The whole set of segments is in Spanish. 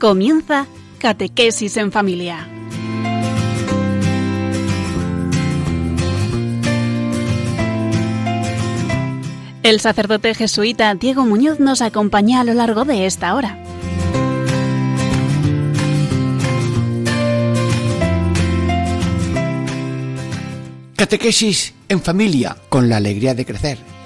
Comienza Catequesis en Familia. El sacerdote jesuita Diego Muñoz nos acompaña a lo largo de esta hora. Catequesis en familia, con la alegría de crecer.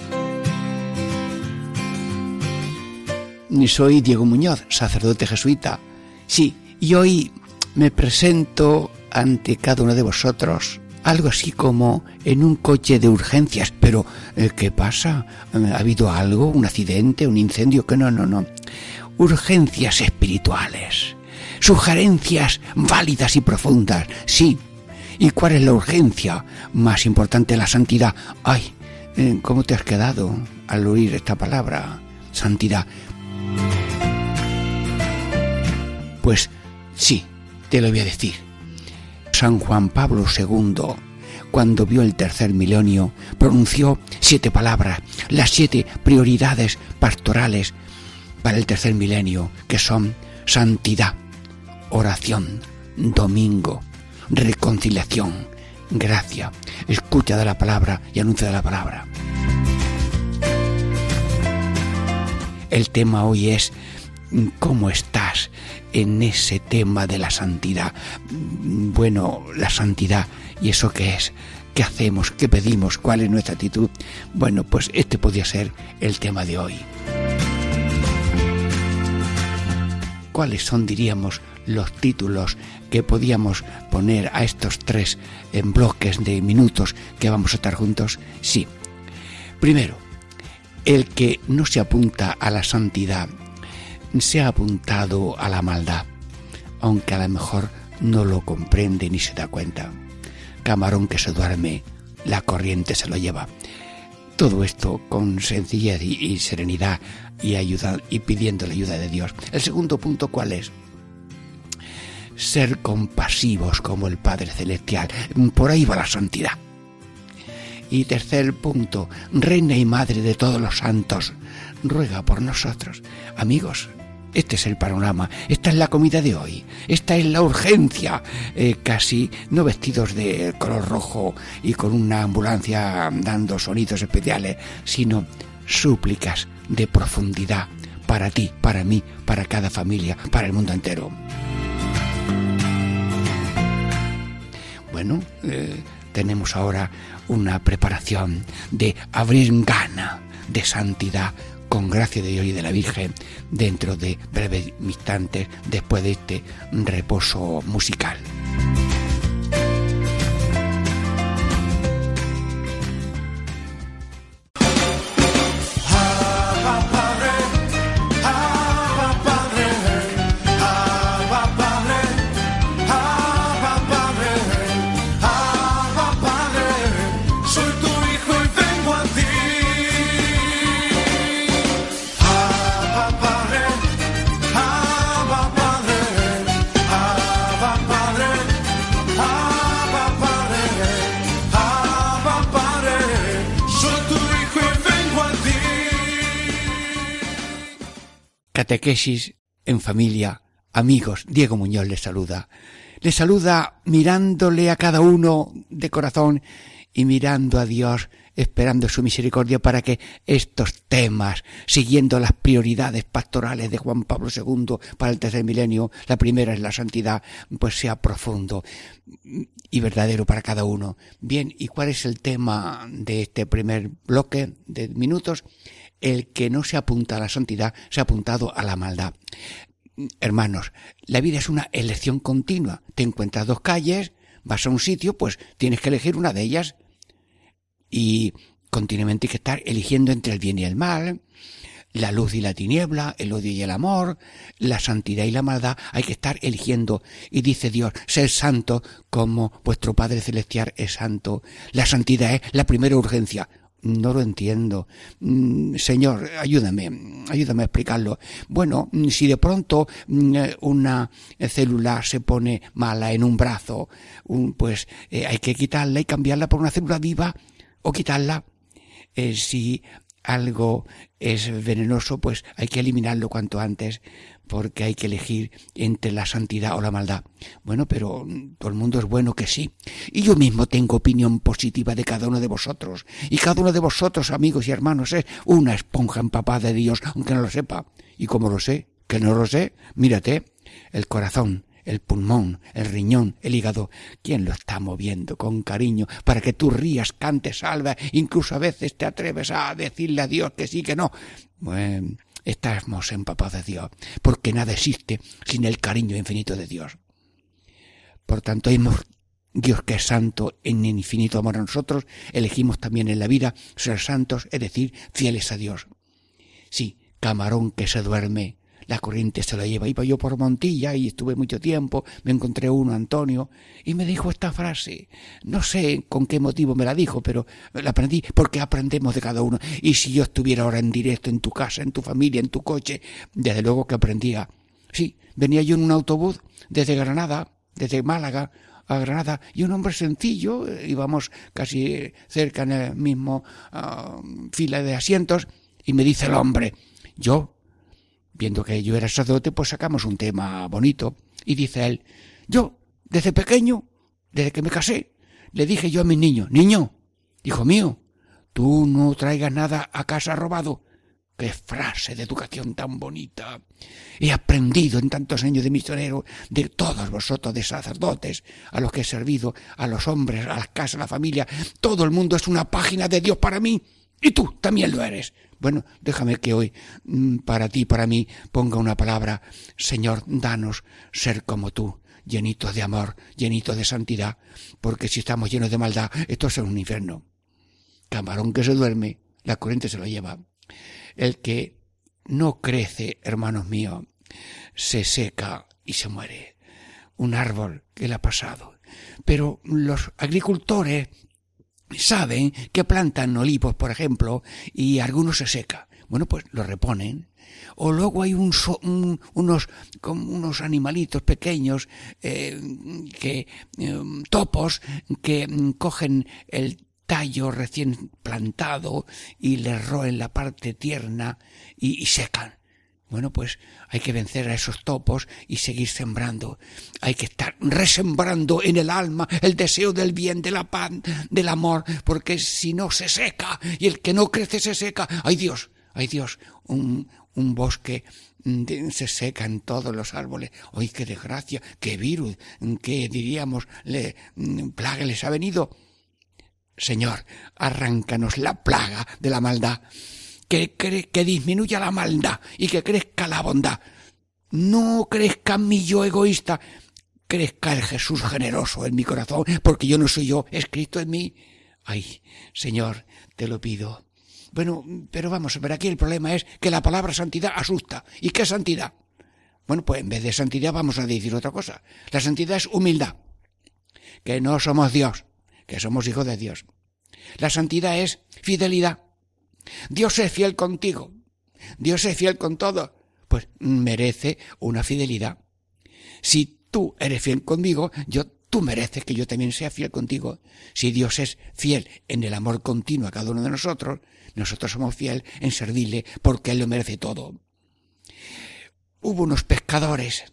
Soy Diego Muñoz, sacerdote jesuita. Sí, y hoy me presento ante cada uno de vosotros algo así como en un coche de urgencias. Pero, eh, ¿qué pasa? ¿Ha habido algo? ¿Un accidente? ¿Un incendio? Que no, no, no. Urgencias espirituales. Sugerencias válidas y profundas. Sí. ¿Y cuál es la urgencia más importante? La santidad. Ay, eh, ¿cómo te has quedado al oír esta palabra? Santidad. Pues sí, te lo voy a decir. San Juan Pablo II, cuando vio el tercer milenio, pronunció siete palabras, las siete prioridades pastorales para el tercer milenio, que son santidad, oración, domingo, reconciliación, gracia, escucha de la palabra y anuncio de la palabra. El tema hoy es ¿cómo estás en ese tema de la santidad? Bueno, la santidad, ¿y eso qué es? ¿Qué hacemos? ¿Qué pedimos? ¿Cuál es nuestra actitud? Bueno, pues este podría ser el tema de hoy. ¿Cuáles son, diríamos, los títulos que podíamos poner a estos tres en bloques de minutos que vamos a estar juntos? Sí. Primero, el que no se apunta a la santidad se ha apuntado a la maldad, aunque a lo mejor no lo comprende ni se da cuenta. Camarón que se duerme, la corriente se lo lleva. Todo esto con sencillez y, serenidad y ayuda y pidiendo la ayuda de Dios. El segundo punto, ¿cuál es? Ser compasivos como el Padre Celestial. Por ahí va la santidad. Y tercer punto, Reina y Madre de todos los santos, ruega por nosotros. Amigos, este es el panorama, esta es la comida de hoy, esta es la urgencia, eh, casi no vestidos de color rojo y con una ambulancia dando sonidos especiales, sino súplicas de profundidad para ti, para mí, para cada familia, para el mundo entero. Bueno, eh, tenemos ahora una preparación de abrir gana de santidad con gracia de Dios y de la Virgen dentro de breves instantes después de este reposo musical. Catequesis en familia, amigos, Diego Muñoz les saluda. Les saluda mirándole a cada uno de corazón y mirando a Dios, esperando su misericordia para que estos temas, siguiendo las prioridades pastorales de Juan Pablo II para el tercer milenio, la primera es la santidad, pues sea profundo y verdadero para cada uno. Bien, ¿y cuál es el tema de este primer bloque de minutos? El que no se apunta a la santidad se ha apuntado a la maldad. Hermanos, la vida es una elección continua. Te encuentras dos calles, vas a un sitio, pues tienes que elegir una de ellas. Y continuamente hay que estar eligiendo entre el bien y el mal, la luz y la tiniebla, el odio y el amor, la santidad y la maldad, hay que estar eligiendo. Y dice Dios, ser santo como vuestro Padre Celestial es santo. La santidad es la primera urgencia no lo entiendo. Mm, señor, ayúdame, ayúdame a explicarlo. Bueno, mm, si de pronto mm, una célula se pone mala en un brazo, pues eh, hay que quitarla y cambiarla por una célula viva o quitarla. Eh, si algo es venenoso, pues hay que eliminarlo cuanto antes, porque hay que elegir entre la santidad o la maldad. Bueno, pero todo el mundo es bueno que sí. Y yo mismo tengo opinión positiva de cada uno de vosotros. Y cada uno de vosotros, amigos y hermanos, es una esponja empapada de Dios, aunque no lo sepa. Y como lo sé, que no lo sé, mírate, el corazón, el pulmón, el riñón, el hígado. ¿Quién lo está moviendo con cariño para que tú rías, cantes, salva, incluso a veces te atreves a decirle a Dios que sí, que no? Bueno, estamos empapados de Dios, porque nada existe sin el cariño infinito de Dios. Por tanto, hemos Dios que es santo en infinito amor a nosotros, elegimos también en la vida ser santos, es decir, fieles a Dios. Sí, camarón que se duerme, la corriente se la lleva. Iba yo por Montilla y estuve mucho tiempo, me encontré uno, Antonio, y me dijo esta frase. No sé con qué motivo me la dijo, pero la aprendí porque aprendemos de cada uno. Y si yo estuviera ahora en directo en tu casa, en tu familia, en tu coche, desde luego que aprendía. Sí, venía yo en un autobús desde Granada, desde Málaga, a Granada y un hombre sencillo, íbamos casi cerca en el mismo ah, fila de asientos y me dice el hombre, yo Viendo que yo era sacerdote, pues sacamos un tema bonito. Y dice él, yo, desde pequeño, desde que me casé, le dije yo a mi niño, niño, hijo mío, tú no traigas nada a casa robado. Qué frase de educación tan bonita. He aprendido en tantos años de misionero de todos vosotros, de sacerdotes, a los que he servido, a los hombres, a las casas, a la familia. Todo el mundo es una página de Dios para mí. Y tú también lo eres. Bueno, déjame que hoy mm, para ti, para mí, ponga una palabra. Señor, danos ser como tú, llenito de amor, llenito de santidad, porque si estamos llenos de maldad, esto es un infierno. Camarón que se duerme, la corriente se lo lleva. El que no crece, hermanos míos, se seca y se muere. Un árbol que le ha pasado. Pero los agricultores saben que plantan olivos, por ejemplo, y algunos se seca. Bueno, pues lo reponen. O luego hay un, unos, como unos animalitos pequeños, eh, que, em, topos, que mm, cogen el tallo recién plantado y le roen la parte tierna y secan. Bueno, pues hay que vencer a esos topos y seguir sembrando. Hay que estar resembrando en el alma el deseo del bien, de la paz, del amor, porque si no se seca y el que no crece se seca. ¡Ay Dios! ¡Ay Dios! Un, un bosque mm, se seca en todos los árboles. ¡Ay, qué desgracia! ¡Qué virus! ¿Qué diríamos? Le, mm, plaga les ha venido. Señor, arráncanos la plaga de la maldad que, que disminuya la maldad y que crezca la bondad. No crezca mi yo egoísta, crezca el Jesús generoso en mi corazón, porque yo no soy yo, es Cristo en mí. Ay, Señor, te lo pido. Bueno, pero vamos ver, aquí el problema es que la palabra santidad asusta. ¿Y qué santidad? Bueno, pues en vez de santidad vamos a decir otra cosa. La santidad es humildad. Que no somos Dios, que somos hijos de Dios. La santidad es fidelidad. Dios es fiel contigo. Dios es fiel con todo. Pues merece una fidelidad. Si tú eres fiel conmigo, yo tú mereces que yo también sea fiel contigo. Si Dios es fiel en el amor continuo a cada uno de nosotros, nosotros somos fiel en servirle porque Él lo merece todo. Hubo unos pescadores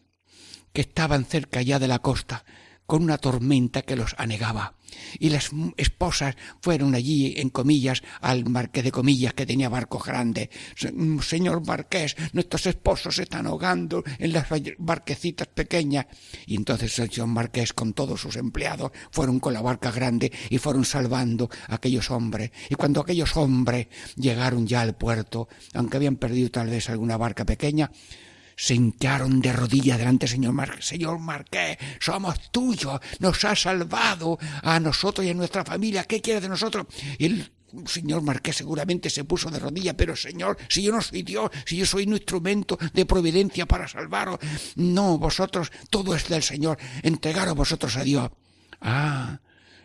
que estaban cerca ya de la costa, con una tormenta que los anegaba. Y las esposas fueron allí, en comillas, al marqués de comillas, que tenía barcos grandes. Mm, señor marqués, nuestros esposos se están ahogando en las barquecitas pequeñas. Y entonces el señor marqués, con todos sus empleados, fueron con la barca grande y fueron salvando a aquellos hombres. Y cuando aquellos hombres llegaron ya al puerto, aunque habían perdido tal vez alguna barca pequeña, se hincaron de rodillas delante del Señor Marqués. Señor Marqués, somos tuyos, nos has salvado a nosotros y a nuestra familia. ¿Qué quiere de nosotros? Y el señor Marqués seguramente se puso de rodillas, pero Señor, si yo no soy Dios, si yo soy un instrumento de providencia para salvaros, no, vosotros, todo es del Señor, entregaros vosotros a Dios. Ah,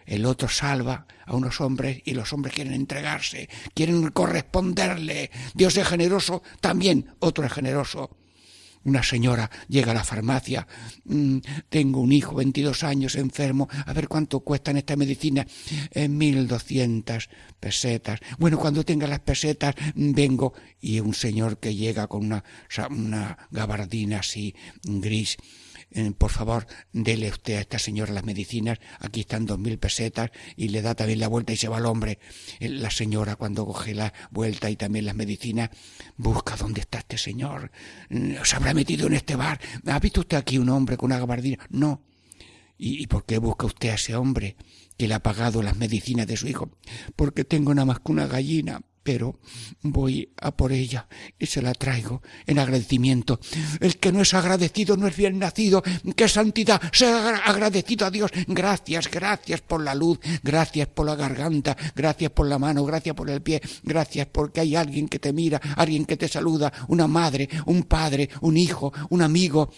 el otro salva a unos hombres y los hombres quieren entregarse, quieren corresponderle. Dios es generoso, también otro es generoso. Una señora llega a la farmacia, mm, tengo un hijo, 22 años, enfermo, a ver cuánto cuestan esta medicina, eh, 1200 pesetas. Bueno, cuando tenga las pesetas, mm, vengo. Y un señor que llega con una, una gabardina así gris, eh, por favor, dele usted a esta señora las medicinas, aquí están dos mil pesetas, y le da también la vuelta y se va el hombre. Eh, la señora, cuando coge la vuelta y también las medicinas, busca dónde está este señor. Mm, ¿Se habrá metido en este bar? ¿Ha visto usted aquí un hombre con una gabardina? No. ¿Y, ¿Y por qué busca usted a ese hombre que le ha pagado las medicinas de su hijo? Porque tengo nada más que una gallina pero voy a por ella y se la traigo en agradecimiento. El que no es agradecido no es bien nacido. ¡Qué santidad! Sea agradecido a Dios. Gracias, gracias por la luz, gracias por la garganta, gracias por la mano, gracias por el pie, gracias porque hay alguien que te mira, alguien que te saluda, una madre, un padre, un hijo, un amigo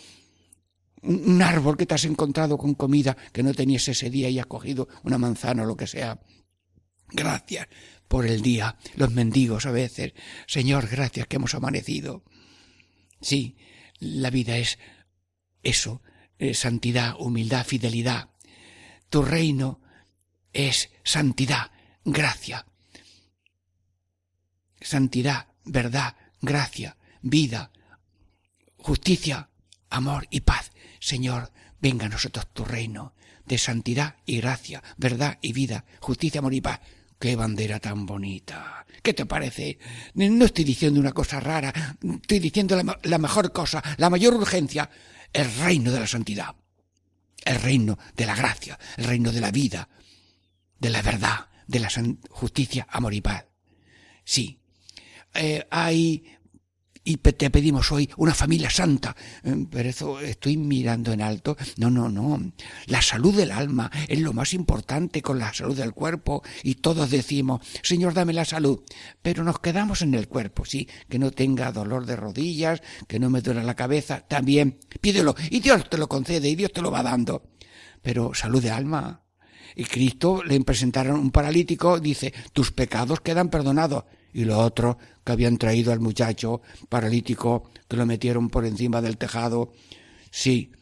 un árbol que te has encontrado con comida que no tenías ese día y has cogido una manzana o lo que sea. Gracias por el día, los mendigos a veces. Señor, gracias que hemos amanecido. Sí, la vida es eso, santidad, humildad, fidelidad. Tu reino es santidad, gracia. Santidad, verdad, gracia, vida, justicia, amor y paz. Señor, venga a nosotros tu reino de santidad y gracia, verdad y vida, justicia, amor y paz. ¡Qué bandera tan bonita! ¿Qué te parece? No estoy diciendo una cosa rara, estoy diciendo la, mejor cosa, la mayor urgencia, el reino de la santidad, el reino de la gracia, el reino de la vida, de la verdad, de la justicia, amor y paz. Sí, eh, hay y te pedimos hoy una familia santa. Eh, pero eso estoy mirando en alto. No, no, no. La salud del alma es lo más importante con la salud del cuerpo y todos decimos, Señor, dame la salud. Pero nos quedamos en el cuerpo, sí, que no tenga dolor de rodillas, que no me duele la cabeza, también pídelo y Dios te lo concede y Dios te lo va dando. Pero salud de alma. Y Cristo le presentaron un paralítico, dice, tus pecados quedan perdonados y lo otro que habían traído al muchacho paralítico que lo metieron por encima del tejado. Sí,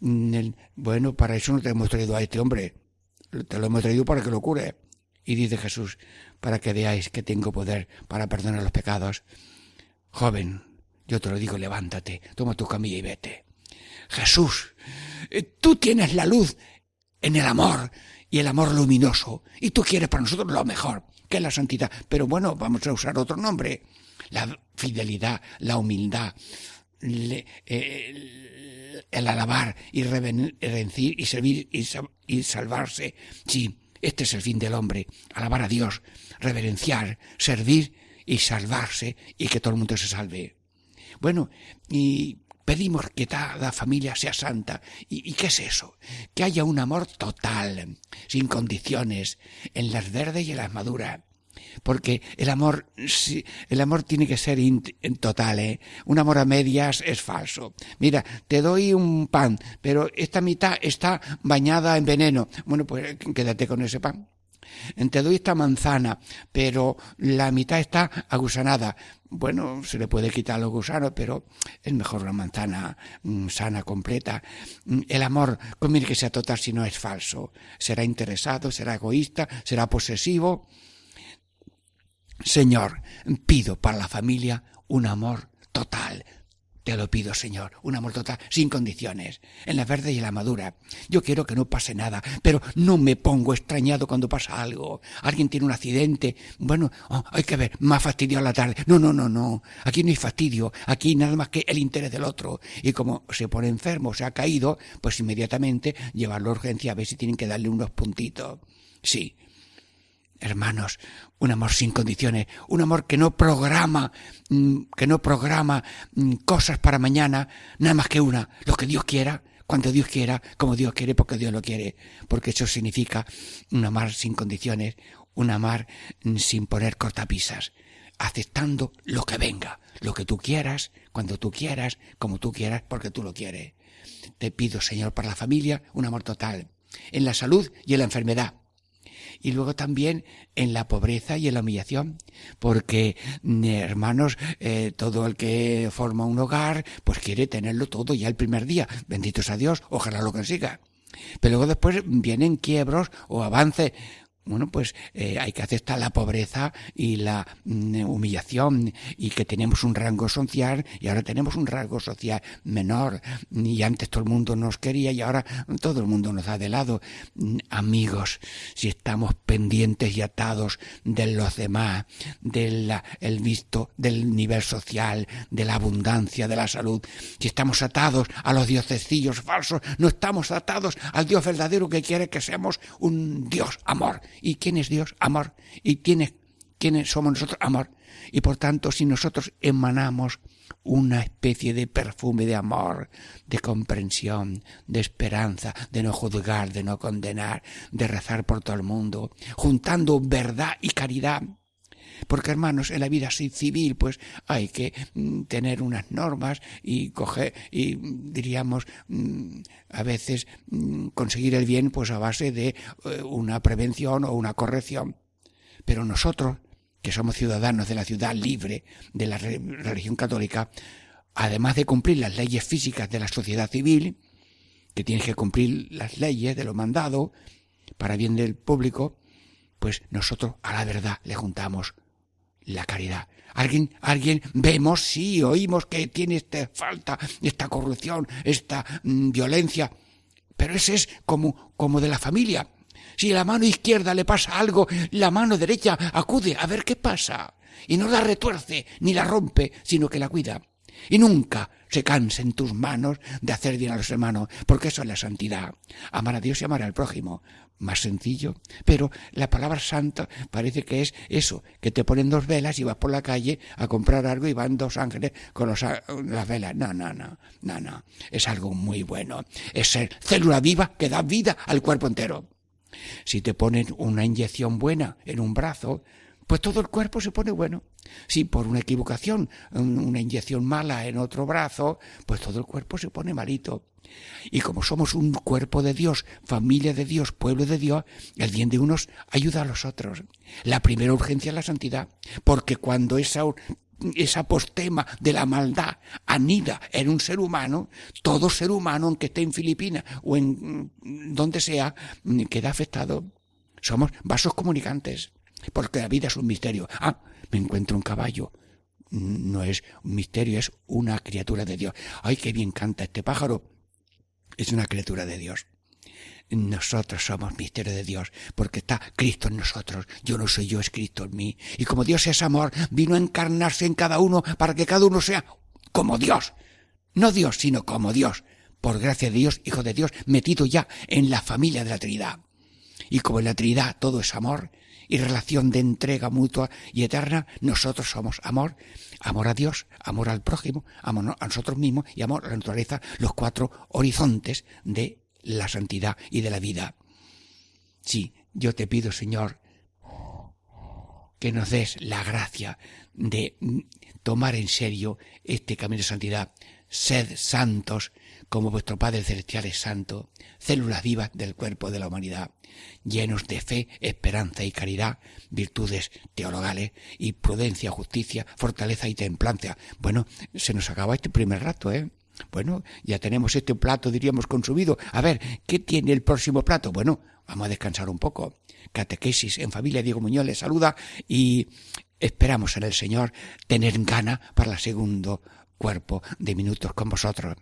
mm, bueno, para eso no te hemos traído a este hombre, te lo hemos traído para que lo cure. Y dice Jesús, para que veáis que tengo poder para perdonar los pecados. Joven, yo te lo digo, levántate, toma tu camilla y vete. Jesús, eh, tú tienes la luz en el amor y el amor luminoso, y tú quieres para nosotros lo mejor que la santidad. Pero bueno, vamos a usar otro nombre. La fidelidad, la humildad, eh, el alabar y reverenciar y servir y, salvarse. Sí, este es el fin del hombre. Alabar a Dios, reverenciar, servir y salvarse y que todo el mundo se salve. Bueno, y pedimos que cada familia sea santa. ¿Y, qué es eso? Que haya un amor total, sin condiciones, en las verdes y en las maduras. Porque el amor, el amor tiene que ser total, ¿eh? Un amor a medias es falso. Mira, te doy un pan, pero esta mitad está bañada en veneno. Bueno, pues quédate con ese pan. Te doy esta manzana, pero la mitad está agusanada. Bueno, se le puede quitar los gusanos, pero es mejor una manzana mm, sana, completa. Mm, el amor conviene que sea total si no es falso. Será interesado, será egoísta, será posesivo. Señor, pido para la familia un amor total, te lo pido, Señor, un amor total, sin condiciones, en la verde y en la madura. Yo quiero que no pase nada, pero no me pongo extrañado cuando pasa algo. Alguien tiene un accidente. Bueno, oh, hay que ver, más fastidio a la tarde. No, no, no, no. Aquí no hay fastidio. Aquí nada más que el interés del otro. Y como se pone enfermo, se ha caído, pues inmediatamente llevarlo a urgencia a ver si tienen que darle unos puntitos. Sí, hermanos, un amor sin condiciones, un amor que no programa, mm, que no programa mm, cosas para mañana, nada más que una, lo que Dios quiera, cuando Dios quiera, como Dios quiere, porque Dios lo quiere, porque eso significa un amar sin condiciones, un amar mm, sin poner cortapisas, aceptando lo que venga, lo que tú quieras, cuando tú quieras, como tú quieras, porque tú lo quieres. Te pido, Señor, para la familia, un amor total, en la salud y en la enfermedad y luego también en la pobreza y en la humillación, porque mm, hermanos, eh, todo el que forma un hogar, pues quiere tenerlo todo ya el primer día, bendito sea Dios, ojalá lo consiga. Pero luego después vienen quiebros o avances bueno, pues eh, hay que aceptar la pobreza y la mm, humillación y que tenemos un rango social y ahora tenemos un rango social menor y antes todo el mundo nos quería y ahora todo el mundo nos da de lado. Mm, amigos, si estamos pendientes y atados de los demás, del el visto del nivel social, de la abundancia, de la salud, si estamos atados a los diosecillos falsos, no estamos atados al Dios verdadero que quiere que seamos un Dios amor ¿Y quién es Dios? Amor. ¿Y quién quiénes somos nosotros? Amor. Y por tanto, si nosotros emanamos una especie de perfume de amor, de comprensión, de esperanza, de no juzgar, de no condenar, de rezar por todo el mundo, juntando verdad y caridad, porque hermanos, en la vida civil pues hay que mm, tener unas normas y coger y diríamos mm, a veces mm, conseguir el bien pues a base de eh, una prevención o una corrección. Pero nosotros, que somos ciudadanos de la ciudad libre de la religión católica, además de cumplir las leyes físicas de la sociedad civil, que tiene que cumplir las leyes de lo mandado para bien del público, pues nosotros a la verdad le juntamos la caridad. Alguien, alguien vemos, sí, oímos que tiene esta falta, esta corrupción, esta mm, violencia, pero ese es como, como de la familia. Si la mano izquierda le pasa algo, la mano derecha acude a ver qué pasa. Y no la retuerce ni la rompe, sino que la cuida. Y nunca se canse en tus manos de hacer bien a los hermanos, porque eso es la santidad. Amar a Dios y amar al prójimo más sencillo. Pero la palabra santa parece que es eso, que te ponen dos velas y vas por la calle a comprar algo y van dos ángeles con los, las velas. No, no, no, no, no. Es algo muy bueno. Es ser célula viva que da vida al cuerpo entero. Si te ponen una inyección buena en un brazo, pues todo el cuerpo se pone bueno. Si por una equivocación, una inyección mala en otro brazo, pues todo el cuerpo se pone malito. Y como somos un cuerpo de Dios, familia de Dios, pueblo de Dios, el bien de unos ayuda a los otros. La primera urgencia es la santidad, porque cuando esa esa postema de la maldad anida en un ser humano, todo ser humano, aunque esté en Filipinas o en donde sea, queda afectado. Somos vasos comunicantes, porque la vida es un misterio. Ah, me encuentro un caballo. No es un misterio, es una criatura de Dios. Ay, qué bien canta este pájaro es una criatura de Dios. Nosotros somos misterio de Dios, porque está Cristo en nosotros. Yo no soy yo, es Cristo en mí. Y como Dios es amor, vino a encarnarse en cada uno para que cada uno sea como Dios. No Dios, sino como Dios. Por gracia de Dios, Hijo de Dios, metido ya en la familia de la Trinidad. Y como en la Trinidad todo es amor y relación de entrega mutua y eterna, nosotros somos amor Amor a Dios, amor al prójimo, amor a nosotros mismos y amor a la naturaleza, los cuatro horizontes de la santidad y de la vida. Sí, yo te pido, Señor, que nos des la gracia de tomar en serio este camino de santidad. Sed santos, como vuestro Padre Celestial es santo, células vivas del cuerpo de la humanidad, llenos de fe, esperanza y caridad, virtudes teologales y prudencia, justicia, fortaleza y templanza. Bueno, se nos acaba este primer rato, ¿eh? Bueno, ya tenemos este plato, diríamos, consumido. A ver, ¿qué tiene el próximo plato? Bueno, vamos a descansar un poco. Catequesis en familia, Diego Muñoz les saluda y esperamos en el Señor tener gana para el segundo cuerpo de minutos con vosotros.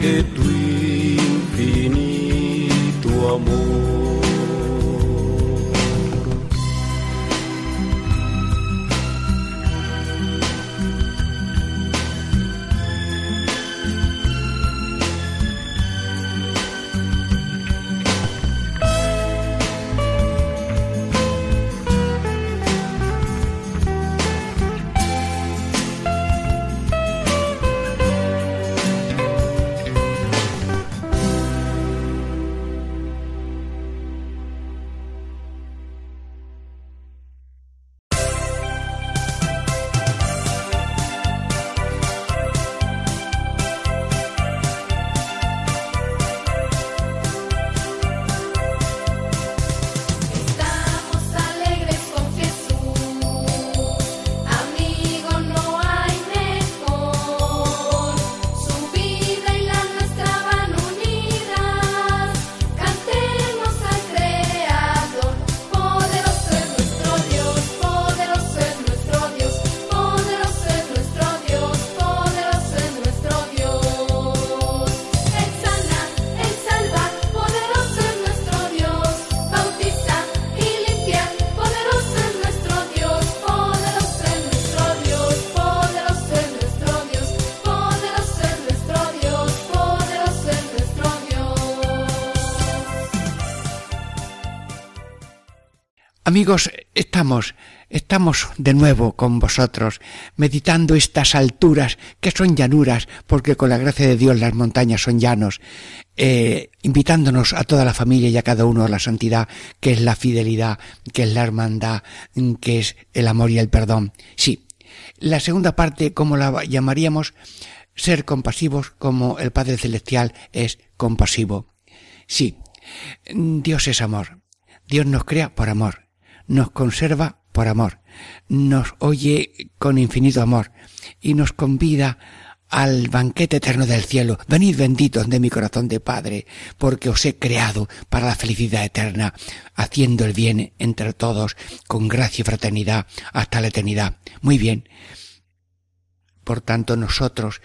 de tu infinito amor. Amigos, estamos, estamos de nuevo con vosotros, meditando estas alturas que son llanuras, porque con la gracia de Dios las montañas son llanos, eh, invitándonos a toda la familia y a cada uno a la santidad, que es la fidelidad, que es la hermandad, que es el amor y el perdón. Sí, la segunda parte, como la llamaríamos, ser compasivos como el Padre Celestial es compasivo. Sí, Dios es amor. Dios nos crea por amor nos conserva por amor, nos oye con infinito amor y nos convida al banquete eterno del cielo. Venid benditos de mi corazón de Padre, porque os he creado para la felicidad eterna, haciendo el bien entre todos, con gracia y fraternidad, hasta la eternidad. Muy bien. Por tanto, nosotros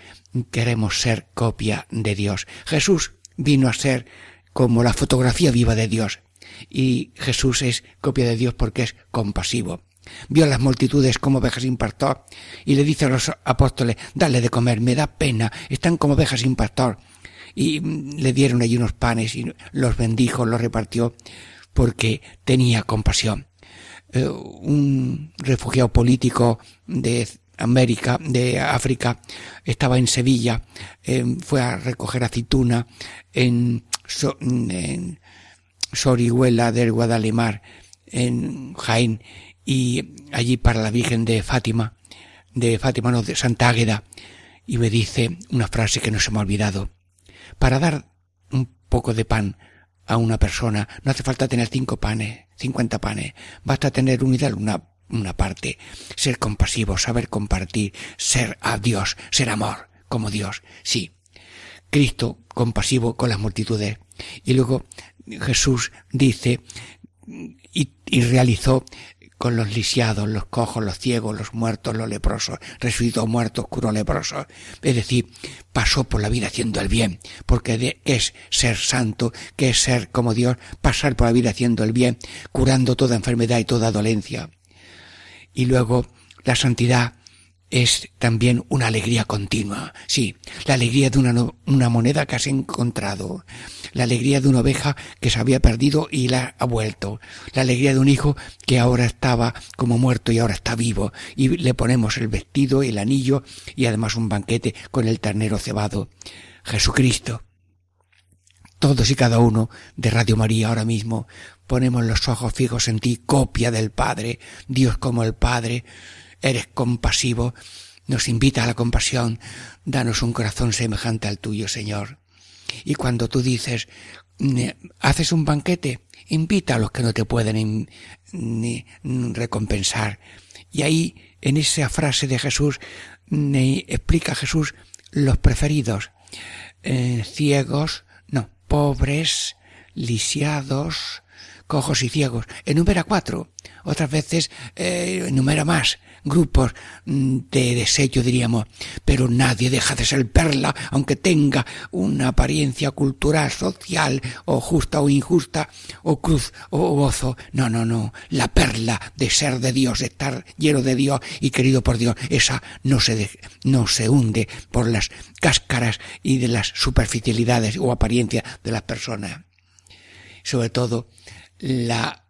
queremos ser copia de Dios. Jesús vino a ser como la fotografía viva de Dios y Jesús es copia de Dios porque es compasivo. Vio a las multitudes como ovejas sin pastor y le dice a los apóstoles, dale de comer, me da pena, están como ovejas sin pastor. Y mm, le dieron allí unos panes y los bendijo, los repartió porque tenía compasión. Eh, un refugiado político de América, de África, estaba en Sevilla, eh, fue a recoger aceituna en, en Sorihuela del Guadalimar, en Jaén, y allí para la Virgen de Fátima, de Fátima, no, de Santa Águeda, y me dice una frase que no se me ha olvidado. Para dar un poco de pan a una persona no hace falta tener cinco panes, cincuenta panes, basta tener unidad una, una parte, ser compasivo, saber compartir, ser a Dios, ser amor, como Dios, sí. Cristo compasivo con las multitudes. Y luego Jesús dice y, realizó con los lisiados, los cojos, los ciegos, los muertos, los leprosos, resucitó muertos, curó leprosos. Es decir, pasó por la vida haciendo el bien, porque es ser santo, que es ser como Dios, pasar por la vida haciendo el bien, curando toda enfermedad y toda dolencia. Y luego la santidad es también una alegría continua. Sí, la alegría de una, una, moneda que has encontrado, la alegría de una oveja que se había perdido y la ha vuelto, la alegría de un hijo que ahora estaba como muerto y ahora está vivo, y le ponemos el vestido, el anillo y además un banquete con el ternero cebado. Jesucristo. Todos y cada uno de Radio María ahora mismo ponemos los ojos fijos en ti, copia del Padre, Dios como el Padre, eres compasivo, nos invita a la compasión, danos un corazón semejante al tuyo, Señor. Y cuando tú dices, haces un banquete, invita a los que no te pueden ni recompensar. Y ahí, en esa frase de Jesús, explica Jesús los preferidos, eh, ciegos, no, pobres, lisiados, cojos y ciegos. Enumera cuatro. Otras veces eh, enumera más grupos mm, de desecho, diríamos, pero nadie deja de ser perla, aunque tenga una apariencia cultural, social, o justa o injusta, o cruz o gozo. No, no, no. La perla de ser de Dios, de estar lleno de Dios y querido por Dios, esa no se, no se hunde por las cáscaras y de las superficialidades o apariencias de las personas. Sobre todo, la,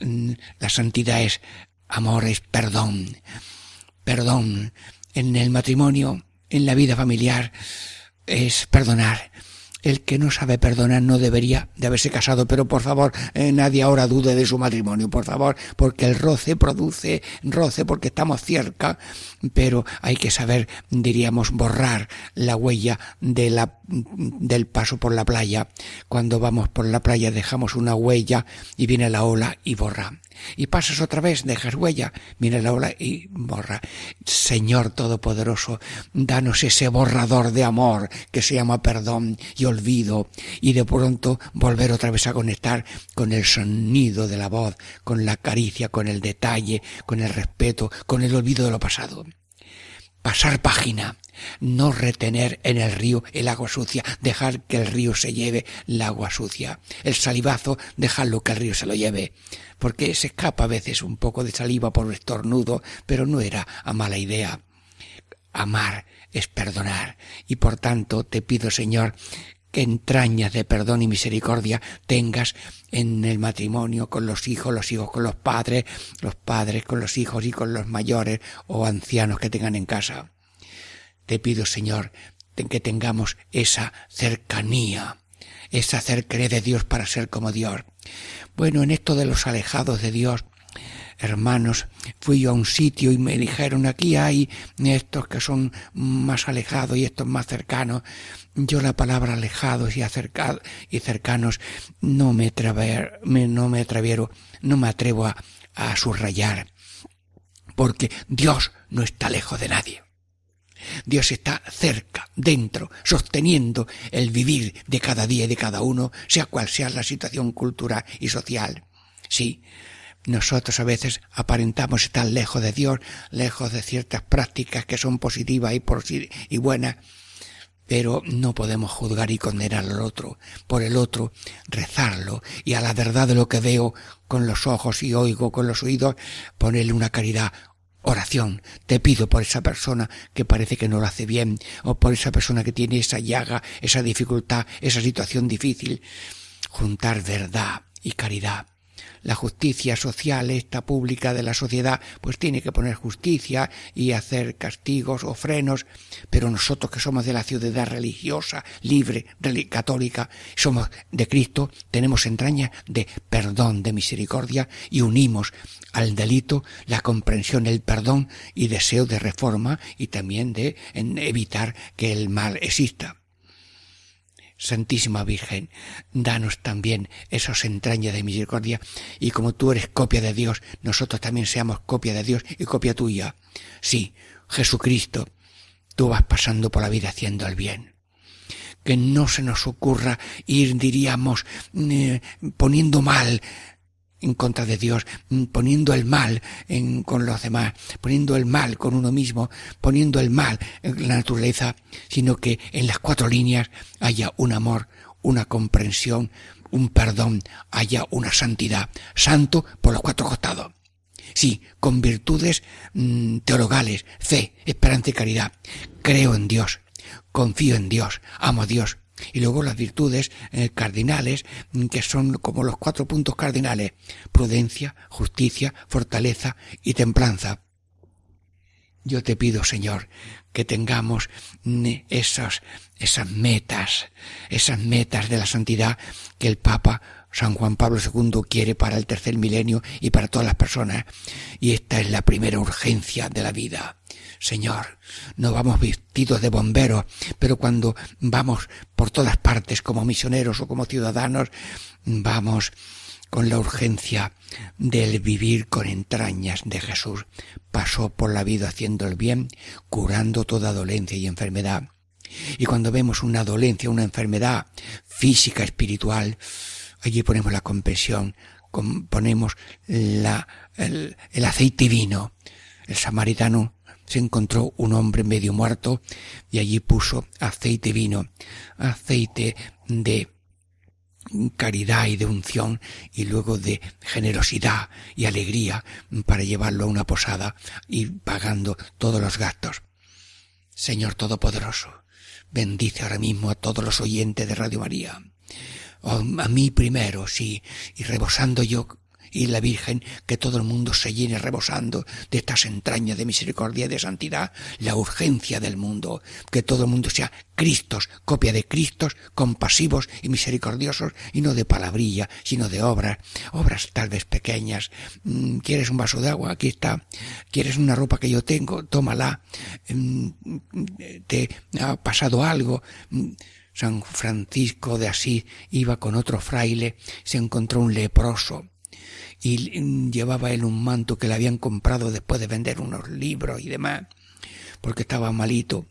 mm, la santidad es Amor es perdón. Perdón. En el matrimonio, en la vida familiar, es perdonar. El que no sabe perdonar no debería de haberse casado, pero por favor, eh, nadie ahora dude de su matrimonio, por favor, porque el roce produce roce porque estamos cerca, pero hay que saber, diríamos, borrar la huella de la, del paso por la playa. Cuando vamos por la playa dejamos una huella y viene la ola y borra y pasas otra vez, dejas huella, viene la ola y borra. Señor Todopoderoso, danos ese borrador de amor que se llama perdón y olvido, y de pronto volver otra vez a conectar con el sonido de la voz, con la caricia, con el detalle, con el respeto, con el olvido de lo pasado. Pasar página, no retener en el río el agua sucia, dejar que el río se lleve el agua sucia. El salivazo, dejarlo que el río se lo lleve porque se escapa a veces un poco de saliva por estornudo, pero no era a mala idea. Amar es perdonar, y por tanto te pido, Señor, entrañas de perdón y misericordia tengas en el matrimonio con los hijos, los hijos con los padres, los padres con los hijos y con los mayores o ancianos que tengan en casa. Te pido, Señor, que tengamos esa cercanía, esa cercanía de Dios para ser como Dios. Bueno, en esto de los alejados de Dios, hermanos, fui yo a un sitio y me dijeron aquí hay estos que son más alejados y estos más cercanos. Yo la palabra alejados y acercados y cercanos no me, traver, no me no me atrevo a, a subrayar, porque Dios no está lejos de nadie. Dios está cerca, dentro, sosteniendo el vivir de cada día y de cada uno, sea cual sea la situación cultural y social. Sí, nosotros a veces aparentamos estar lejos de Dios, lejos de ciertas prácticas que son positivas y, y buenas, pero no podemos juzgar y condenar al otro, por el otro rezarlo y a la verdad de lo que veo con los ojos y oigo con los oídos ponerle una caridad oración. Te pido por esa persona que parece que no lo hace bien, o por esa persona que tiene esa llaga, esa dificultad, esa situación difícil. Juntar verdad y caridad. La justicia social, esta pública de la sociedad, pues tiene que poner justicia y hacer castigos o frenos, pero nosotros que somos de la ciudad religiosa, libre, católica, somos de Cristo, tenemos entraña de perdón, de misericordia y unimos al delito la comprensión, el perdón y deseo de reforma y también de evitar que el mal exista. Santísima Virgen, danos también esos entrañas de misericordia y como tú eres copia de Dios, nosotros también seamos copia de Dios y copia tuya. Sí, Jesucristo, tú vas pasando por la vida haciendo el bien. Que no se nos ocurra ir, diríamos, eh, poniendo mal en contra de Dios, mm, poniendo el mal en, con los demás, poniendo el mal con uno mismo, poniendo el mal en la naturaleza, sino que en las cuatro líneas haya un amor, una comprensión, un perdón, haya una santidad, santo por los cuatro costados. Sí, con virtudes mm, teologales, fe, esperanza y caridad. Creo en Dios, confío en Dios, amo a Dios, y luego las virtudes eh, cardinales, mm, que son como los cuatro puntos cardinales, prudencia, justicia, fortaleza y templanza. Yo te pido, Señor, que tengamos mm, esas, esas metas, esas metas de la santidad que el Papa San Juan Pablo II quiere para el tercer milenio y para todas las personas. Y esta es la primera urgencia de la vida. Señor, no vamos vestidos de bomberos, pero cuando vamos por todas partes como misioneros o como ciudadanos, vamos con la urgencia del vivir con entrañas de Jesús. Pasó por la vida haciendo el bien, curando toda dolencia y enfermedad. Y cuando vemos una dolencia, una enfermedad física, espiritual, allí ponemos la comprensión, ponemos la, el, el aceite vino. El samaritano se encontró un hombre medio muerto y allí puso aceite vino, aceite de caridad y de unción y luego de generosidad y alegría para llevarlo a una posada y pagando todos los gastos. Señor Todopoderoso, bendice ahora mismo a todos los oyentes de Radio María. a mí primero, sí, y rebosando yo y la Virgen, que todo el mundo se llene rebosando de estas entrañas de misericordia y de santidad, la urgencia del mundo, que todo el mundo sea Cristos, copia de Cristos, compasivos y misericordiosos, y no de palabrilla, sino de obras, obras tal vez pequeñas. Mm, ¿Quieres un vaso de agua? Aquí está. ¿Quieres una ropa que yo tengo? Tómala. Mm, ¿Te ha pasado algo? Mm, San Francisco de Asís iba con otro fraile, se encontró un leproso y llevaba él un manto que le habían comprado después de vender unos libros y demás, porque estaba malito.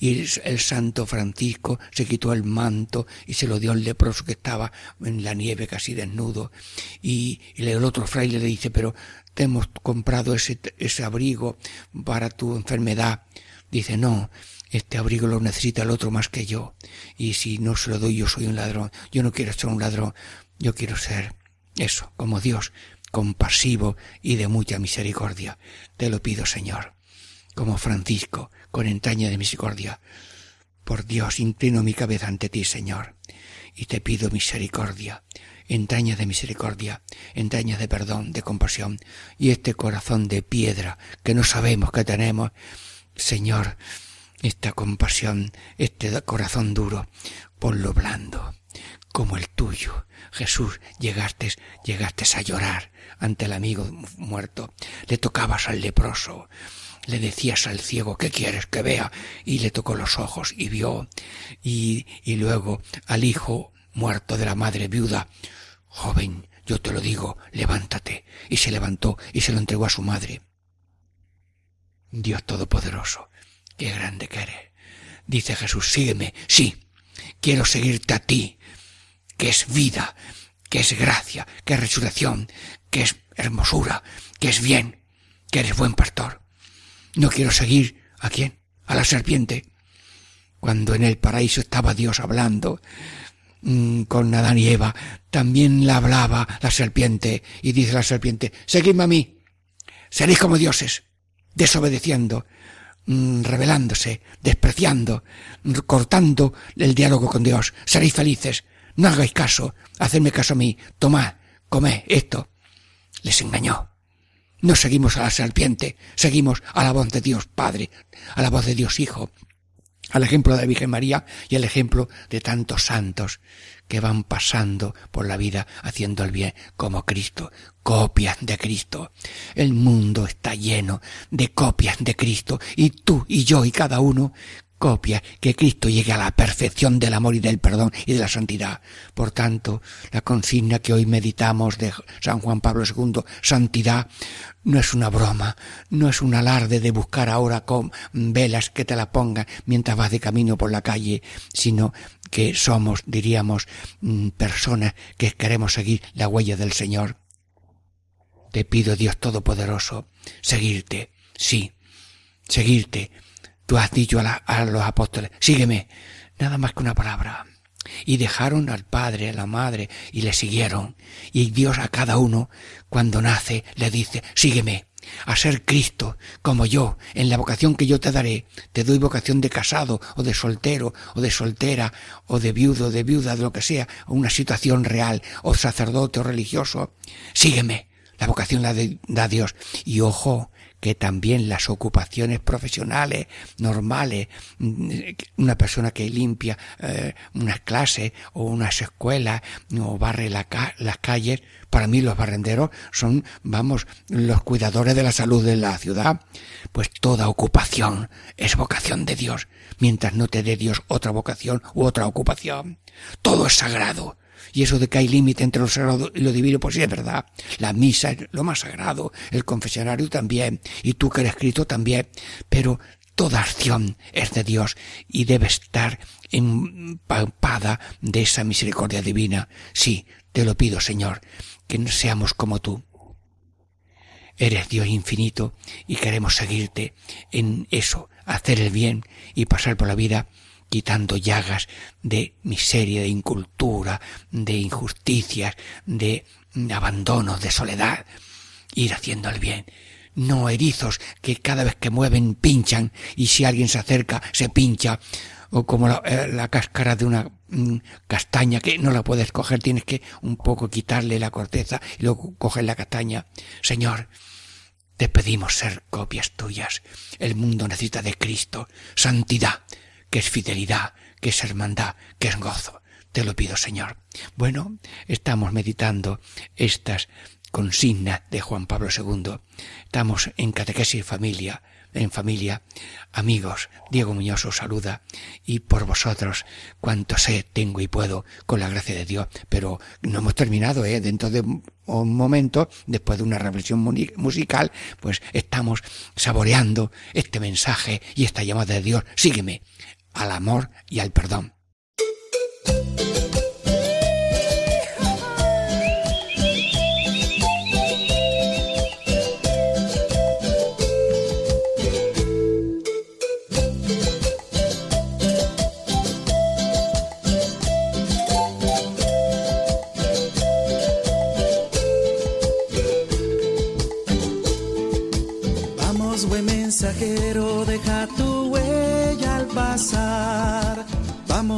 Y el, santo Francisco se quitó el manto y se lo dio al leproso que estaba en la nieve casi desnudo. Y, el otro fraile le dice, pero te hemos comprado ese, ese abrigo para tu enfermedad. Dice, no, este abrigo lo necesita el otro más que yo. Y si no se lo doy, yo soy un ladrón. Yo no quiero ser un ladrón. Yo quiero ser eso, como Dios, compasivo y de mucha misericordia. Te lo pido, Señor. Como Francisco, con entraña de misericordia. Por Dios, inclino mi cabeza ante ti, Señor, y te pido misericordia, entraña de misericordia, entraña de perdón, de compasión, y este corazón de piedra que no sabemos que tenemos, Señor, esta compasión, este corazón duro, ponlo blando, como el tuyo, Jesús, llegaste, llegaste a llorar ante el amigo muerto, le tocabas al leproso, le decías al ciego, ¿qué quieres que vea? Y le tocó los ojos y vio, y, y luego al hijo muerto de la madre viuda, joven, yo te lo digo, levántate. Y se levantó y se lo entregó a su madre. Dios Todopoderoso, qué grande que eres. Dice Jesús, sígueme, sí, quiero seguirte a ti, que es vida, que es gracia, que es resurrección, que es hermosura, que es bien, que eres buen pastor. No quiero seguir a quién, a la serpiente. Cuando en el paraíso estaba Dios hablando mm, con Adán y Eva, también la hablaba la serpiente y dice la serpiente, seguidme a mí, seréis como dioses, desobedeciendo, mm, rebelándose, despreciando, cortando el diálogo con Dios, seréis felices, no hagáis caso, hacedme caso a mí, tomad, come esto. Les engañó. No seguimos a la serpiente, seguimos a la voz de Dios Padre, a la voz de Dios Hijo, al ejemplo de la Virgen María y al ejemplo de tantos santos que van pasando por la vida haciendo el bien como Cristo, copias de Cristo. El mundo está lleno de copias de Cristo y tú y yo y cada uno copia que Cristo llegue a la perfección del amor y del perdón y de la santidad. Por tanto, la consigna que hoy meditamos de San Juan Pablo II, santidad, no es una broma, no es un alarde de buscar ahora con velas que te la pongan mientras vas de camino por la calle, sino que somos, diríamos, mm, personas que queremos seguir la huella del Señor. Te pido, Dios Todopoderoso, seguirte, sí, seguirte, Tú has dicho a, los apóstoles, sígueme, nada más que una palabra. Y dejaron al padre, a la madre, y le siguieron. Y Dios a cada uno, cuando nace, le dice, sígueme, a ser Cristo, como yo, en la vocación que yo te daré. Te doy vocación de casado, o de soltero, o de soltera, o de viudo, de viuda, de lo que sea, o una situación real, o sacerdote, o religioso. Sígueme. La vocación la da Dios. Y ojo, que también las ocupaciones profesionales normales, mm, una persona que limpia eh, unas clases o unas escuelas o barre las calles, para mí los barrenderos son, vamos, los cuidadores de la salud de la ciudad. Pues toda ocupación es vocación de Dios, mientras no te dé Dios otra vocación u otra ocupación. Todo es sagrado. Y eso de que hay límite entre lo sagrado y lo divino, pues sí es verdad. La misa es lo más sagrado, el confesionario también, y tú que eres escrito también. Pero toda acción es de Dios y debe estar empalpada de esa misericordia divina. Sí, te lo pido, Señor, que no seamos como tú. Eres Dios infinito y queremos seguirte en eso, hacer el bien y pasar por la vida quitando llagas de miseria, de incultura, de injusticias, de abandono, de soledad, ir haciendo el bien. No erizos que cada vez que mueven pinchan y si alguien se acerca se pincha o como la, eh, cáscara de una mm, castaña que no la puedes coger, tienes que un poco quitarle la corteza y luego coger la castaña. Señor, te pedimos ser copias tuyas. El mundo necesita de Cristo, santidad, que es fidelidad, que es hermandad, que es gozo. Te lo pido, Señor. Bueno, estamos meditando estas consignas de Juan Pablo II. Estamos en catequesis familia, en familia, amigos, Diego Muñoz os saluda y por vosotros cuanto sé, tengo y puedo con la gracia de Dios, pero no hemos terminado, ¿eh? dentro de un momento, después de una reflexión musical, pues estamos saboreando este mensaje y esta llamada de Dios, sígueme, al amor y al perdón.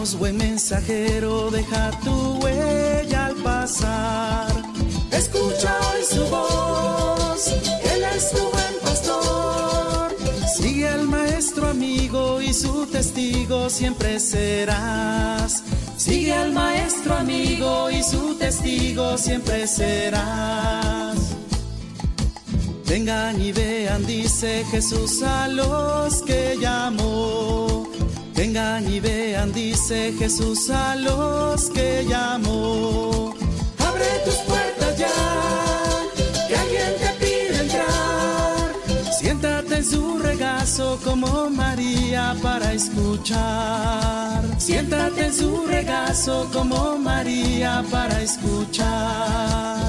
Buen mensajero, deja tu huella al pasar. Escucha hoy su voz, Él es tu buen pastor. Sigue al maestro amigo y su testigo siempre serás. Sigue al maestro amigo y su testigo siempre serás. Vengan y vean, dice Jesús a los que llamó. Vengan y vean, dice Jesús a los que llamó. Abre tus puertas ya, que alguien te pide entrar. Siéntate en su regazo como María para escuchar. Siéntate en su regazo como María para escuchar.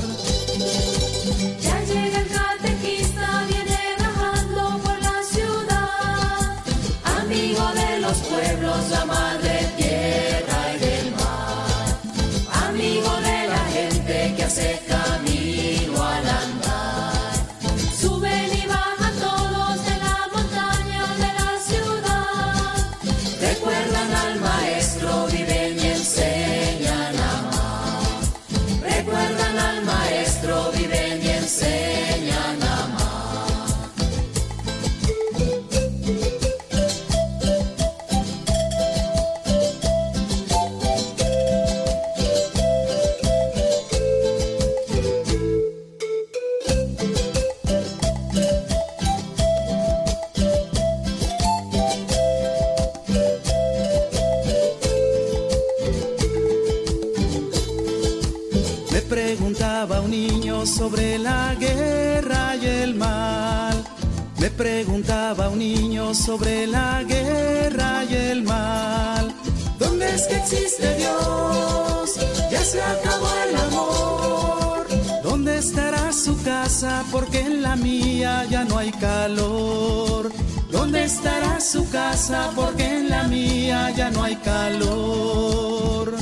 Ya no hay calor. ¿Dónde estará su casa? Porque en la mía ya no hay calor.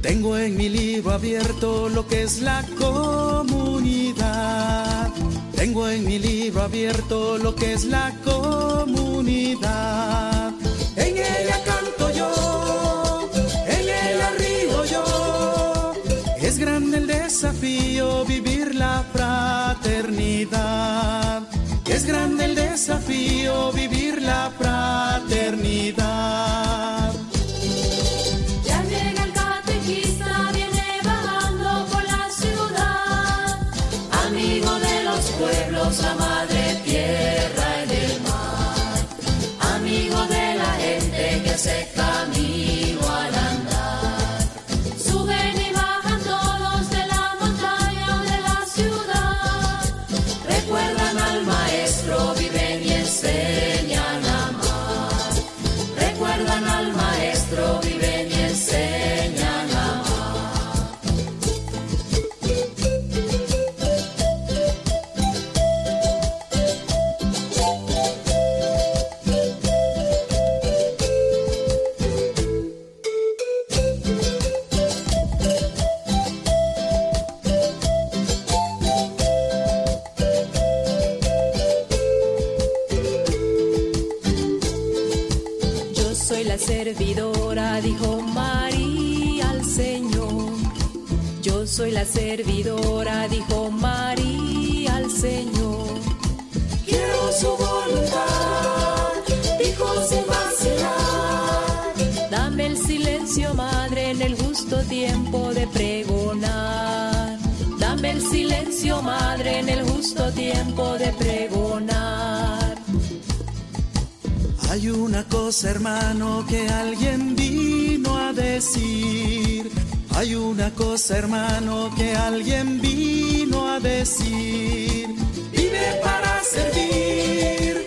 Tengo en mi libro abierto lo que es la comunidad. Tengo en mi libro abierto lo que es la comunidad. Cosa, hermano, que alguien vino a decir. Hay una cosa, hermano, que alguien vino a decir. Vive para servir,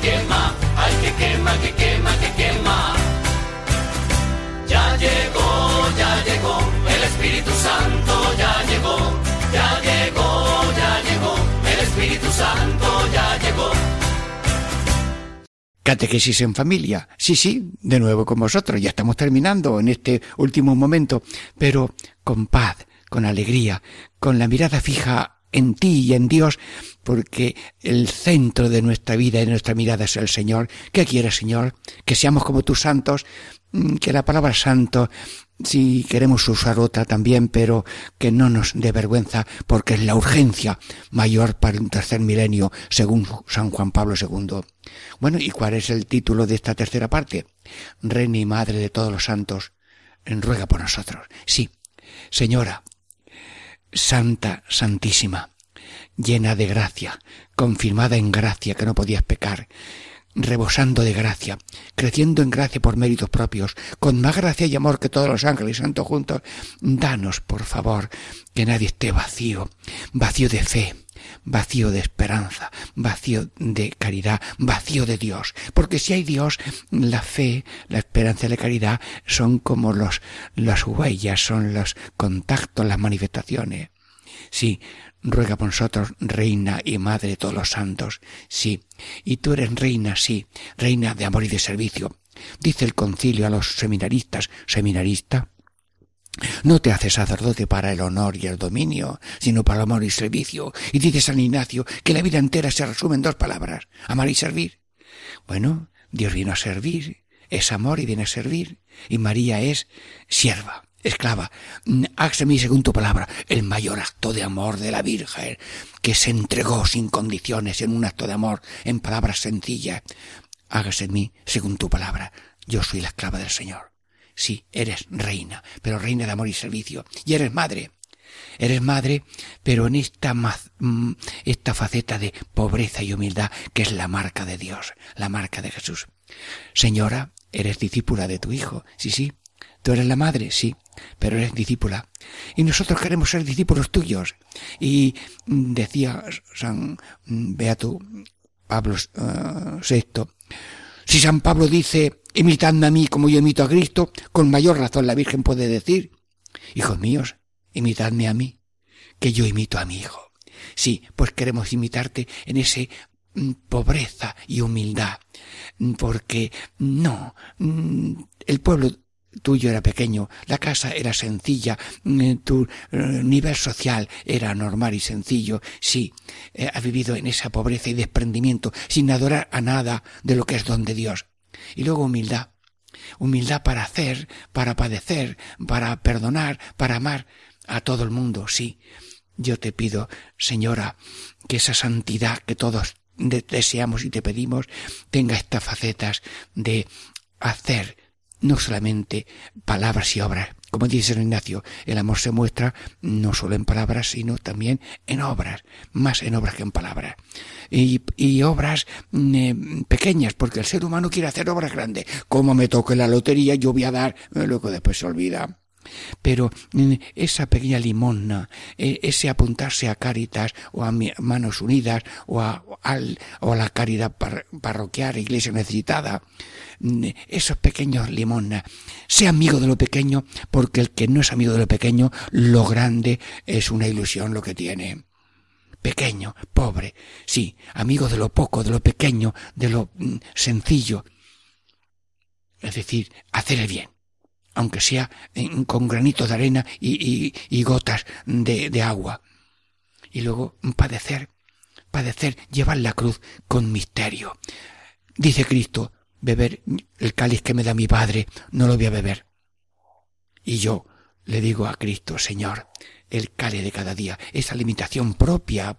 quema, que quema, ay que quema, que quema, que quema. Ya llegó, ya llegó, el Espíritu Santo ya llegó, ya llegó, ya llegó, el Espíritu Santo ya llegó. Catequesis en familia. Sí, sí, de nuevo con vosotros. Ya estamos terminando en este último momento, pero con paz, con alegría, con la mirada fija en ti y en Dios, porque el centro de nuestra vida y de nuestra mirada es el Señor. ¿Qué quieres, Señor? Que seamos como tus santos, Mm, que la palabra santo, si queremos usar otra también, pero que no nos dé vergüenza, porque es la urgencia mayor para un tercer milenio, según San Juan Pablo II. Bueno, ¿y cuál es el título de esta tercera parte? Reina y Madre de todos los santos, ruega por nosotros. Sí, Señora, Santa, Santísima, llena de gracia, confirmada en gracia que no podías pecar, rebosando de gracia, creciendo en gracia por méritos propios, con más gracia y amor que todos los ángeles y santos juntos, danos, por favor, que nadie esté vacío, vacío de fe, vacío de esperanza, vacío de caridad, vacío de Dios. Porque si hay Dios, la fe, la esperanza y la caridad son como los, las huellas, son los contactos, las manifestaciones. Sí, ruega por nosotros, reina y madre de todos los santos. Sí, y tú eres reina, sí, reina de amor y de servicio. Dice el concilio a los seminaristas, seminarista, no te hace sacerdote para el honor y el dominio, sino para el amor y servicio. Y dice San Ignacio que la vida entera se resume en dos palabras, amar y servir. Bueno, Dios vino a servir, es amor y viene a servir. Y María es sierva, esclava. Hágase mí según tu palabra, el mayor acto de amor de la Virgen, que se entregó sin condiciones en un acto de amor, en palabras sencillas. Hágase en mí según tu palabra. Yo soy la esclava del Señor. Sí, eres reina, pero reina de amor y servicio. Y eres madre. Eres madre, pero en esta, mm, esta faceta de pobreza y humildad que es la marca de Dios, la marca de Jesús. Señora, eres discípula de tu Hijo. Sí, sí. Tú eres la madre, sí, pero eres discípula. Y nosotros queremos ser discípulos tuyos. Y mm, decía San Beato Pablo VI, eh, si San Pablo dice, imitadme a mí como yo imito a Cristo, con mayor razón la Virgen puede decir, hijos míos, imitadme a mí, que yo imito a mi hijo. Sí, pues queremos imitarte en ese mm, pobreza y humildad, porque no, mm, el pueblo tuyo era pequeño, la casa era sencilla, mm, tu eh, nivel social era normal y sencillo, sí, eh, ha vivido en esa pobreza y desprendimiento, sin adorar a nada de lo que es don de Dios. Y luego humildad, humildad para hacer, para padecer, para perdonar, para amar a todo el mundo, sí. Yo te pido, Señora, que esa santidad que todos deseamos y te pedimos tenga estas facetas de hacer no solamente palabras y obras. Como dice San Ignacio, el amor se muestra no solo en palabras, sino también en obras, más en obras que en palabras. Y, y obras mm, eh, pequeñas, porque el ser humano quiere hacer obras grandes. Como me toque la lotería, yo voy a dar, eh, luego después se olvida. Pero mm, esa pequeña limosna, e, ese apuntarse a Cáritas o a Manos Unidas o a, o a la caridad parroquial, iglesia necesitada, mm, esos pequeños limosnas, sea amigo de lo pequeño, porque el que no es amigo de lo pequeño, lo grande es una ilusión lo que tiene pequeño, pobre, sí, amigo de lo poco, de lo pequeño, de lo mm, sencillo. Es decir, hacer el bien aunque sea con granitos de arena y, gotas de, de agua. Y luego padecer, padecer, llevar la cruz con misterio. Dice Cristo, beber el cáliz que me da mi Padre, no lo voy a beber. Y yo le digo a Cristo, Señor, el cáliz de cada día, esa limitación propia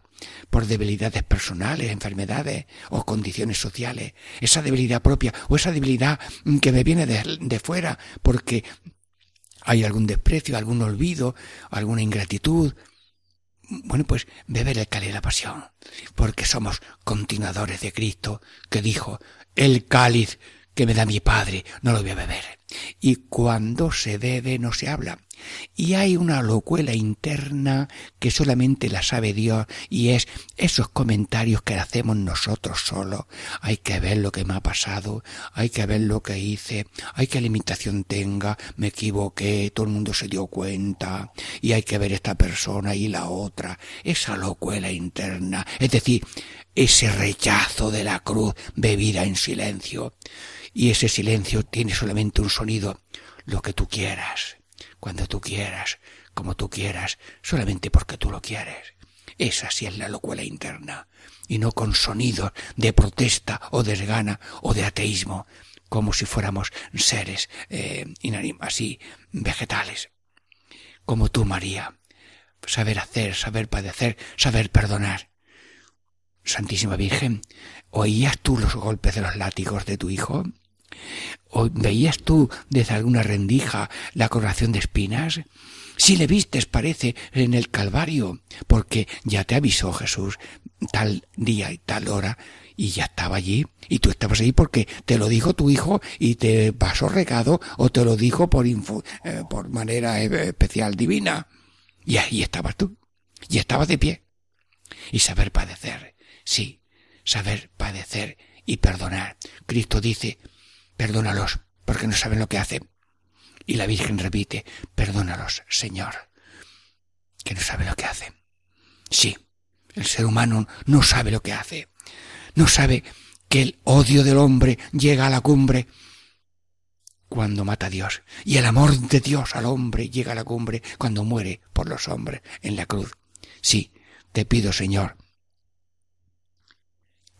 por debilidades personales, enfermedades o condiciones sociales, esa debilidad propia o esa debilidad que me viene de, fuera porque hay algún desprecio, algún olvido, alguna ingratitud. Bueno, pues beber el cáliz de la pasión, porque somos continuadores de Cristo, que dijo, el cáliz que me da mi Padre, no lo voy a beber. Y cuando se bebe no se habla, y hay una locuela interna que solamente la sabe Dios y es esos comentarios que hacemos nosotros solos. Hay que ver lo que me ha pasado, hay que ver lo que hice, hay que limitación tenga, me equivoqué, todo el mundo se dio cuenta y hay que ver esta persona y la otra. Esa locuela interna, es decir, ese rechazo de la cruz bebida en silencio. Y ese silencio tiene solamente un sonido, lo que tú quieras cuando tú quieras, como tú quieras, solamente porque tú lo quieres. Esa sí es la locura interna, y no con sonidos de protesta o de desgana o de ateísmo, como si fuéramos seres eh, así, vegetales. Como tú, María. Saber hacer, saber padecer, saber perdonar. Santísima Virgen, ¿oías tú los golpes de los látigos de tu hijo? ¿O veías tú desde alguna rendija la coronación de espinas? Si le vistes, parece, en el Calvario, porque ya te avisó Jesús tal día y tal hora, y ya estaba allí, y tú estabas allí porque te lo dijo tu hijo y te pasó regado, o te lo dijo por, eh, por manera especial divina. Y ahí estabas tú, y estabas de pie. y saber padecer. Sí, saber padecer y perdonar. Cristo dice, perdónalos, porque no saben lo que hacen. Y la Virgen repite, perdónalos, Señor, que no sabe lo que hacen. Sí, el ser humano no sabe lo que hace. No sabe que el odio del hombre llega a la cumbre cuando mata a Dios. Y el amor de Dios al hombre llega a la cumbre cuando muere por los hombres en la cruz. Sí, te pido, Señor,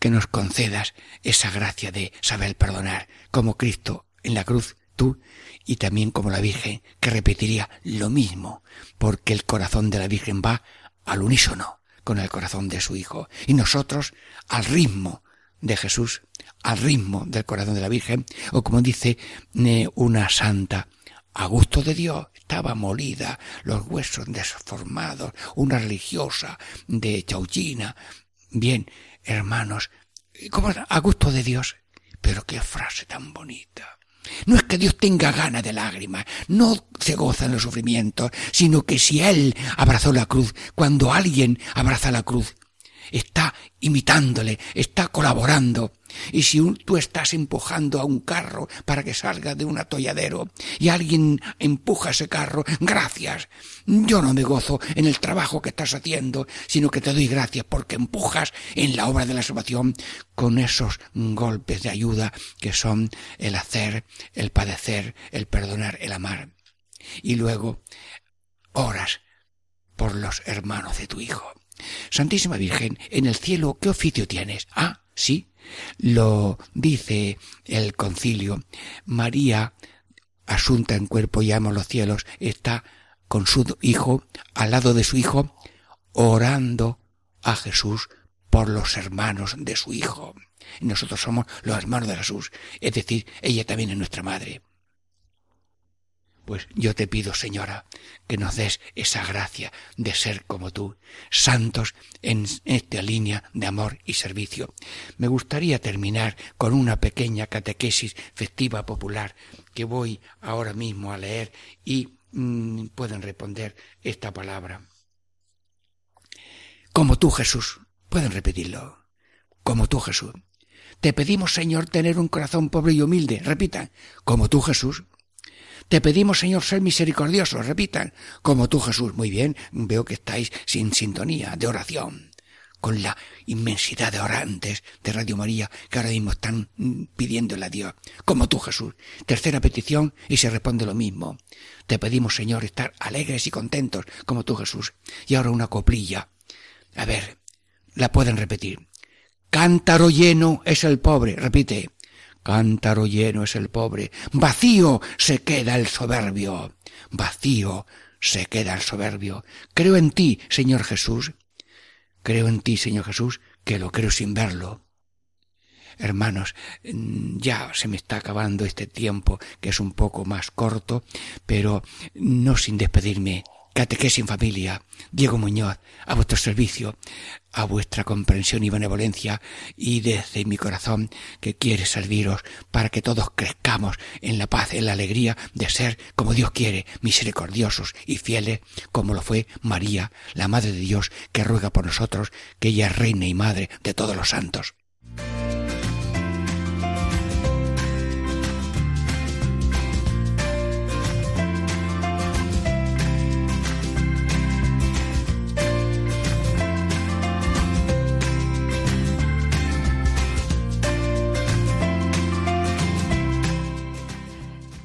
que nos concedas esa gracia de saber perdonar, como Cristo en la cruz, tú, y también como la Virgen, que repetiría lo mismo, porque el corazón de la Virgen va al unísono con el corazón de su Hijo, y nosotros al ritmo de Jesús, al ritmo del corazón de la Virgen, o como dice eh, una santa, a gusto de Dios, estaba molida, los huesos desformados, una religiosa de Chauchina. Bien, hermanos, ¿cómo a gusto de Dios? Pero qué frase tan bonita. No es que Dios tenga gana de lágrimas, no se goza en los sufrimientos, sino que si Él abrazó la cruz, cuando alguien abraza la cruz, está imitándole, está colaborando. Y si tú estás empujando a un carro para que salga de un atolladero y alguien empuja ese carro, gracias. Yo no me gozo en el trabajo que estás haciendo, sino que te doy gracias porque empujas en la obra de la salvación con esos golpes de ayuda que son el hacer, el padecer, el perdonar, el amar. Y luego oras por los hermanos de tu hijo. Santísima Virgen, en el cielo, ¿qué oficio tienes? Ah, sí, lo dice el concilio. María, asunta en cuerpo y amo los cielos, está con su hijo, al lado de su hijo, orando a Jesús por los hermanos de su hijo. Nosotros somos los hermanos de Jesús, es decir, ella también es nuestra madre. Pues yo te pido, Señora, que nos des esa gracia de ser como tú, santos en esta línea de amor y servicio. Me gustaría terminar con una pequeña catequesis festiva popular que voy ahora mismo a leer y mmm, pueden responder esta palabra. Como tú, Jesús. Pueden repetirlo. Como tú, Jesús. Te pedimos, Señor, tener un corazón pobre y humilde. Repitan. Como tú, Jesús. Te pedimos, Señor, ser misericordioso. Repitan, como tú, Jesús. Muy bien, veo que estáis sin sintonía de oración, con la inmensidad de orantes de Radio María que ahora mismo están pidiéndole a Dios, como tú, Jesús. Tercera petición y se responde lo mismo. Te pedimos, Señor, estar alegres y contentos, como tú, Jesús. Y ahora una coplilla. A ver, la pueden repetir. Cántaro lleno es el pobre. Repite. Cántaro lleno es el pobre, vacío se queda el soberbio, vacío se queda el soberbio. Creo en ti, Señor Jesús. Creo en ti, Señor Jesús, que lo creo sin verlo. Hermanos, ya se me está acabando este tiempo, que es un poco más corto, pero no sin despedirme. Catequesis en familia, Diego Muñoz, a vuestro servicio, a vuestra comprensión y benevolencia, y desde mi corazón que quiere serviros para que todos crezcamos en la paz, en la alegría de ser como Dios quiere, misericordiosos y fieles, como lo fue María, la Madre de Dios, que ruega por nosotros, que ella es reina y madre de todos los santos.